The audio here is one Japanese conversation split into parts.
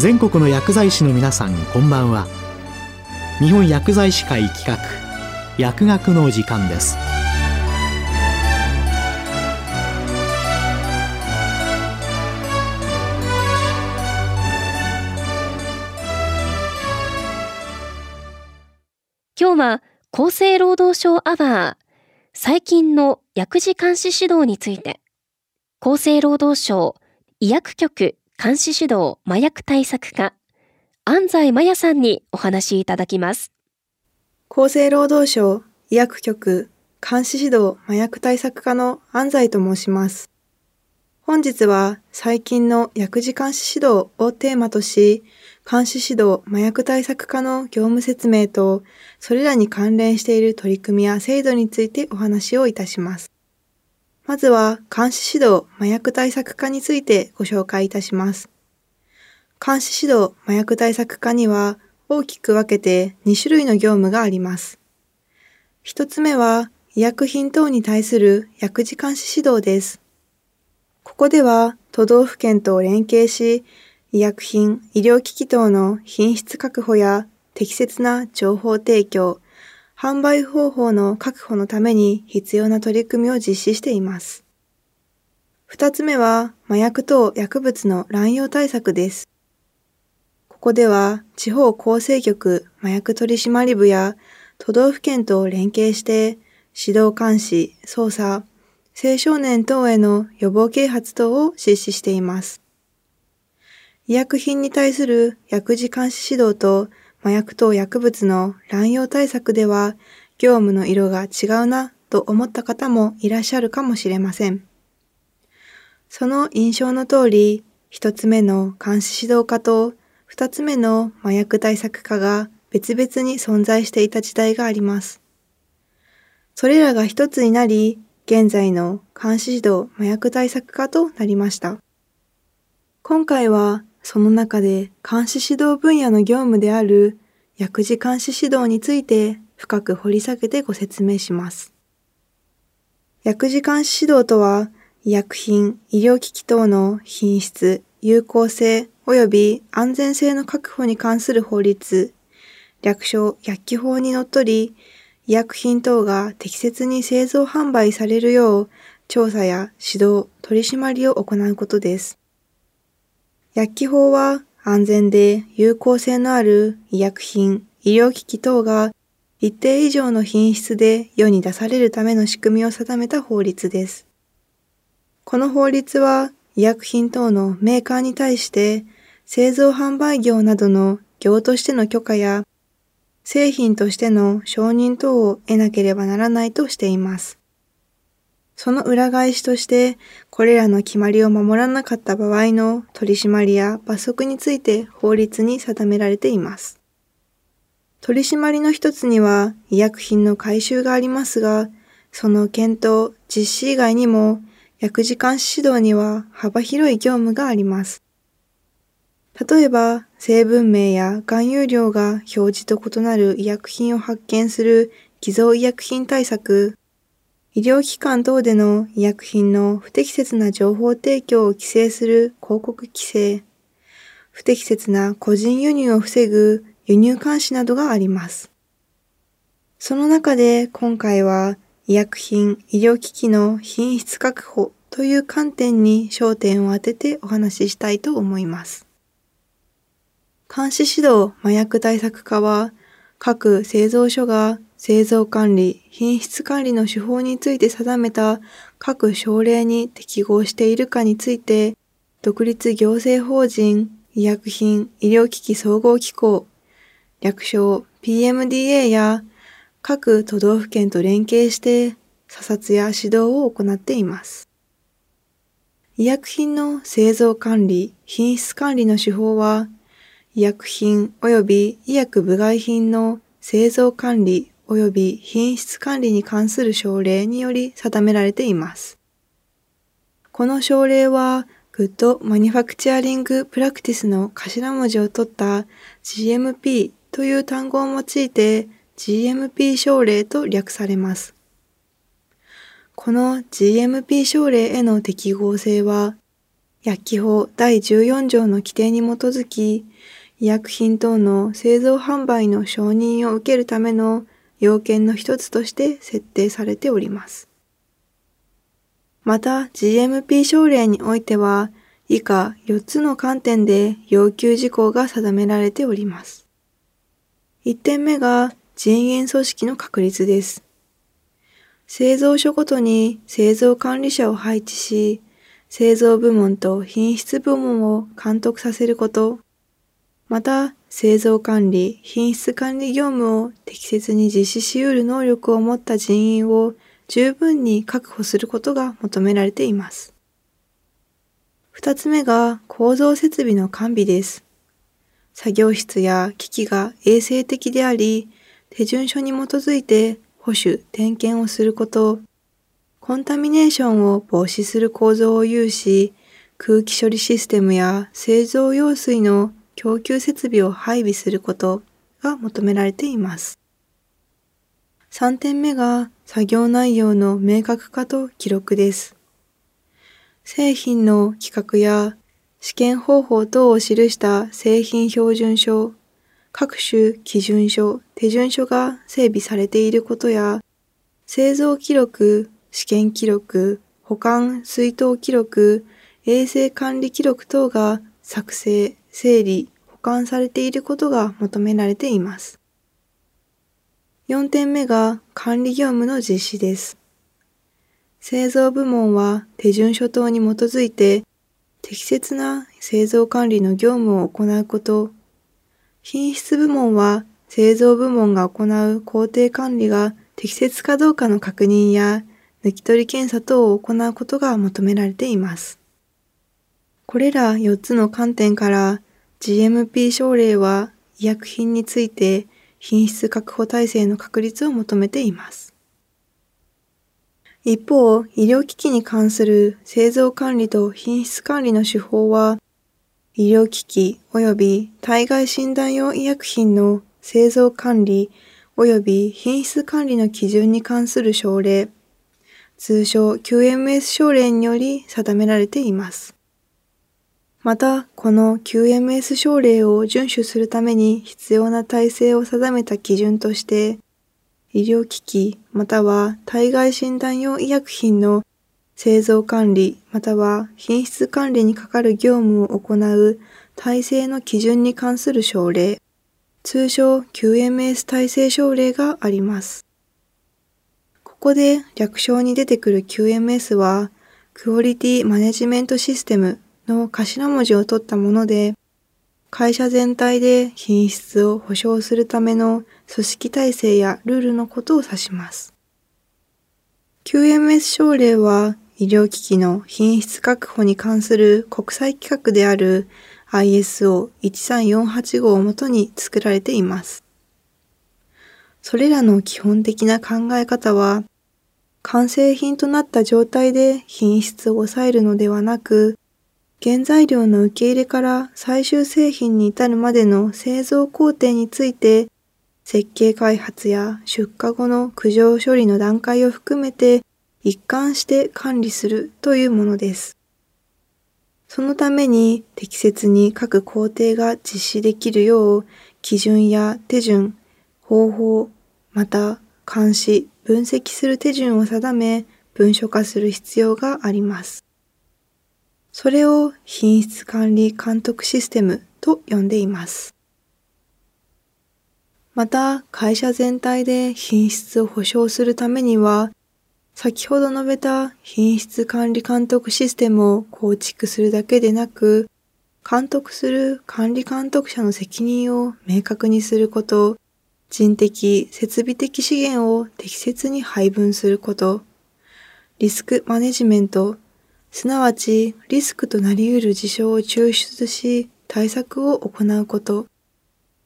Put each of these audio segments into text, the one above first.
全国の薬剤師の皆さんこんばんは。日本薬剤師会企画薬学の時間です。今日は厚生労働省アワー最近の薬事監視指導について厚生労働省医薬局監視指導麻薬対策課安西真也さんにお話しいただきます厚生労働省医薬局監視指導麻薬対策課の安西と申します本日は最近の薬事監視指導をテーマとし監視指導麻薬対策課の業務説明と、それらに関連している取り組みや制度についてお話をいたします。まずは、監視指導麻薬対策課についてご紹介いたします。監視指導麻薬対策課には、大きく分けて2種類の業務があります。一つ目は、医薬品等に対する薬事監視指導です。ここでは、都道府県と連携し、医薬品、医療機器等の品質確保や適切な情報提供、販売方法の確保のために必要な取り組みを実施しています。二つ目は、麻薬等薬物の乱用対策です。ここでは、地方厚生局麻薬取締部や都道府県と連携して、指導監視、捜査、青少年等への予防啓発等を実施しています。医薬品に対する薬事監視指導と麻薬等薬物の乱用対策では業務の色が違うなと思った方もいらっしゃるかもしれません。その印象の通り、一つ目の監視指導課と二つ目の麻薬対策課が別々に存在していた時代があります。それらが一つになり、現在の監視指導麻薬対策課となりました。今回はその中で監視指導分野の業務である薬事監視指導について深く掘り下げてご説明します。薬事監視指導とは、医薬品、医療機器等の品質、有効性及び安全性の確保に関する法律、略称薬機法にのっとり、医薬品等が適切に製造販売されるよう調査や指導、取り締まりを行うことです。薬機法は安全で有効性のある医薬品、医療機器等が一定以上の品質で世に出されるための仕組みを定めた法律です。この法律は医薬品等のメーカーに対して製造販売業などの業としての許可や製品としての承認等を得なければならないとしています。その裏返しとして、これらの決まりを守らなかった場合の取り締まりや罰則について法律に定められています。取り締まりの一つには医薬品の回収がありますが、その検討、実施以外にも薬事監視指導には幅広い業務があります。例えば、成分名や含有量が表示と異なる医薬品を発見する偽造医薬品対策、医療機関等での医薬品の不適切な情報提供を規制する広告規制、不適切な個人輸入を防ぐ輸入監視などがあります。その中で今回は医薬品、医療機器の品質確保という観点に焦点を当ててお話ししたいと思います。監視指導麻薬対策課は各製造所が製造管理、品質管理の手法について定めた各省令に適合しているかについて、独立行政法人医薬品医療機器総合機構、略称 PMDA や各都道府県と連携して査察や指導を行っています。医薬品の製造管理、品質管理の手法は、医薬品及び医薬部外品の製造管理及び品質管理に関する省令により定められています。この省令は、 Good Manufacturing Practice の頭文字を取った GMP という単語を用いて GMP 省令と略されます。この GMP 省令への適合性は、薬機法第14条の規定に基づき、医薬品等の製造販売の承認を受けるための要件の一つとして設定されております。また GMP 省令においては以下4つの観点で要求事項が定められております。1点目が人員組織の確立です。製造所ごとに製造管理者を配置し、製造部門と品質部門を監督させること、また製造管理、品質管理業務を適切に実施し得る能力を持った人員を十分に確保することが求められています。二つ目が構造設備の完備です。作業室や機器が衛生的であり、手順書に基づいて保守、点検をすること、コンタミネーションを防止する構造を有し、空気処理システムや製造用水の供給設備を配備することが求められています。3点目が作業内容の明確化と記録です。製品の規格や試験方法等を記した製品標準書、各種基準書、手順書が整備されていることや、製造記録、試験記録、保管、水筒記録、衛生管理記録等が作成、整理、保管されていることが求められています。4点目が管理業務の実施です。製造部門は手順書等に基づいて適切な製造管理の業務を行うこと。品質部門は製造部門が行う工程管理が適切かどうかの確認や抜き取り検査等を行うことが求められています。これら4つの観点から GMP 省令は医薬品について品質確保体制の確立を求めています。一方、医療機器に関する製造管理と品質管理の手法は、医療機器及び体外診断用医薬品の製造管理及び品質管理の基準に関する省令、通称 QMS 省令により定められています。また、この QMS 省令を遵守するために必要な体制を定めた基準として、医療機器または体外診断用医薬品の製造管理または品質管理にかかる業務を行う体制の基準に関する省令、通称 QMS 体制省令があります。ここで略称に出てくる QMS は、クオリティマネジメントシステムの頭文字を取ったもので、会社全体で品質を保証するための組織体制やルールのことを指します。QMS 省令は医療機器の品質確保に関する国際規格である ISO13485 をもとに作られています。それらの基本的な考え方は、完成品となった状態で品質を抑えるのではなく、原材料の受け入れから最終製品に至るまでの製造工程について、設計開発や出荷後の苦情処理の段階を含めて一貫して管理するというものです。そのために適切に各工程が実施できるよう基準や手順、方法、また監視、分析する手順を定め文書化する必要があります。それを品質管理監督システムと呼んでいます。また、会社全体で品質を保証するためには、先ほど述べた品質管理監督システムを構築するだけでなく、監督する管理監督者の責任を明確にすること、人的、設備的資源を適切に配分すること、リスクマネジメント、すなわちリスクとなり得る事象を抽出し対策を行うこと、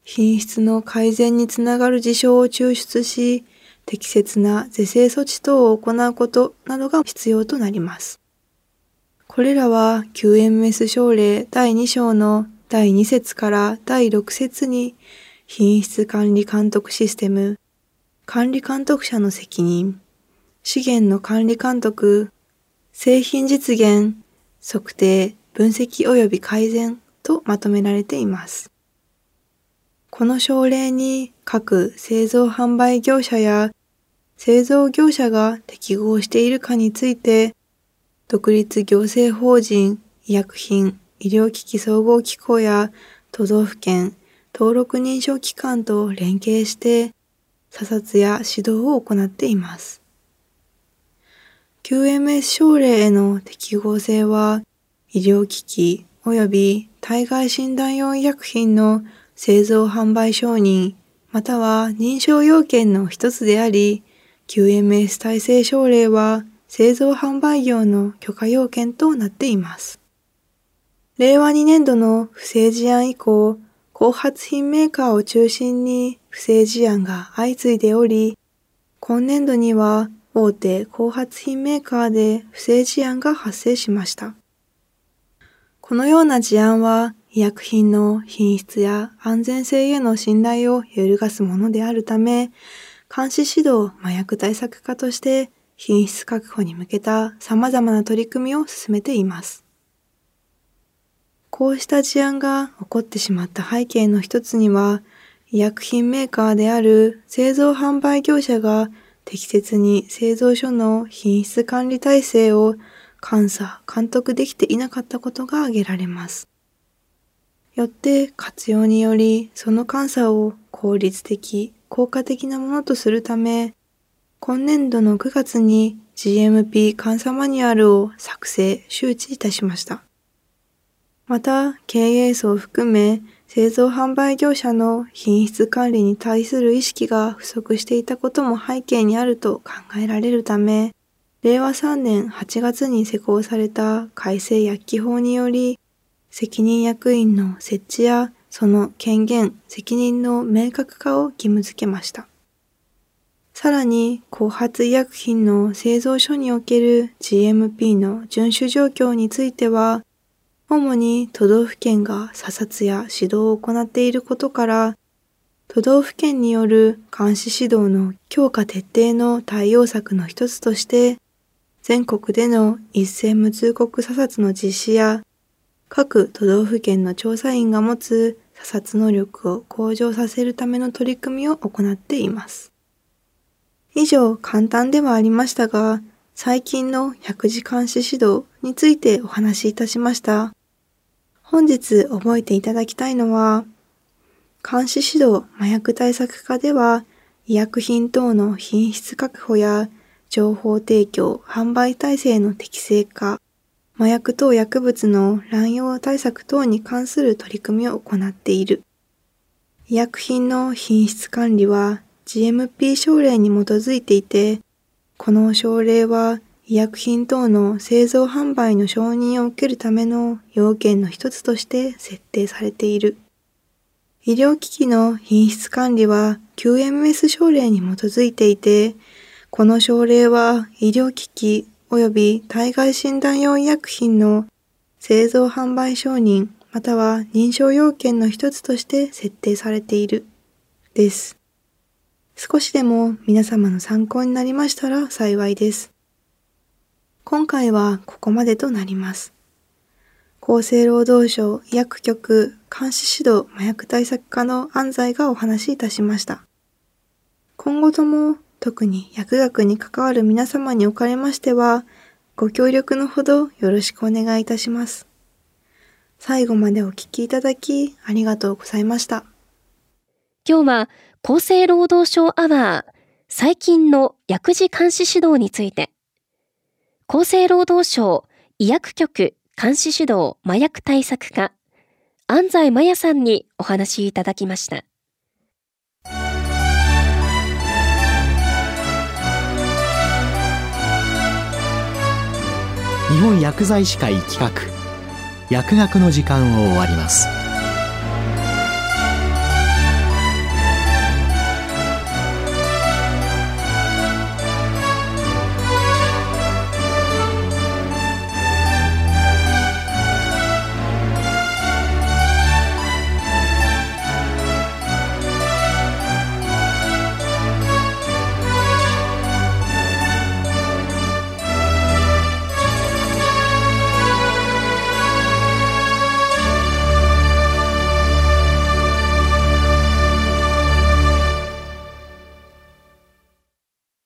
品質の改善につながる事象を抽出し、適切な是正措置等を行うことなどが必要となります。これらは QMS 省令第2章の第2節から第6節に品質管理監督システム、管理監督者の責任、資源の管理監督、製品実現、測定、分析及び改善とまとめられています。この省令に各製造販売業者や製造業者が適合しているかについて、独立行政法人医薬品医療機器総合機構や都道府県登録認証機関と連携して査察や指導を行っています。QMS 症例への適合性は医療機器及び体外診断用医薬品の製造販売承認または認証要件の一つであり、QMS 体制症例は製造販売業の許可要件となっています。令和2年度の不正事案以降、後発品メーカーを中心に不正事案が相次いでおり、今年度には大手後発品メーカーで不正事案が発生しました。このような事案は医薬品の品質や安全性への信頼を揺るがすものであるため、監視指導麻薬対策課として品質確保に向けた様々な取り組みを進めています。こうした事案が起こってしまった背景の一つには、医薬品メーカーである製造販売業者が適切に製造所の品質管理体制を監査、監督できていなかったことが挙げられます。よって活用によりその監査を効率的、効果的なものとするため、今年度の9月に GMP 監査マニュアルを作成、周知いたしました。また、経営層を含め製造販売業者の品質管理に対する意識が不足していたことも背景にあると考えられるため、令和3年8月に施行された改正薬機法により、責任役員の設置やその権限、責任の明確化を義務付けました。さらに、後発医薬品の製造所における GMP の遵守状況については、主に都道府県が査察や指導を行っていることから、都道府県による監視指導の強化徹底の対応策の一つとして、全国での一斉無通告査察の実施や、各都道府県の調査員が持つ査察能力を向上させるための取り組みを行っています。以上、簡単ではありましたが、最近の薬事監視指導についてお話しいたしました。本日覚えていただきたいのは、監視指導麻薬対策課では、医薬品等の品質確保や情報提供、販売体制の適正化、麻薬等薬物の乱用対策等に関する取り組みを行っている。医薬品の品質管理は GMP 省令に基づいていて、この省令は医薬品等の製造販売の承認を受けるための要件の一つとして設定されている。医療機器の品質管理は QMS 省令に基づいていて、この省令は医療機器及び体外診断用医薬品の製造販売承認または認証要件の一つとして設定されている。です。少しでも皆様の参考になりましたら幸いです。今回はここまでとなります。厚生労働省医薬局監視指導麻薬対策課の安西がお話しいたしました。今後とも特に薬学に関わる皆様におかれましては、ご協力のほどよろしくお願いいたします。最後までお聞きいただきありがとうございました。今日は厚生労働省アワー最近の薬事監視指導について、厚生労働省医薬局監視指導麻薬対策課安西真也さんにお話いただきました。日本薬剤師会企画薬学の時間を終わります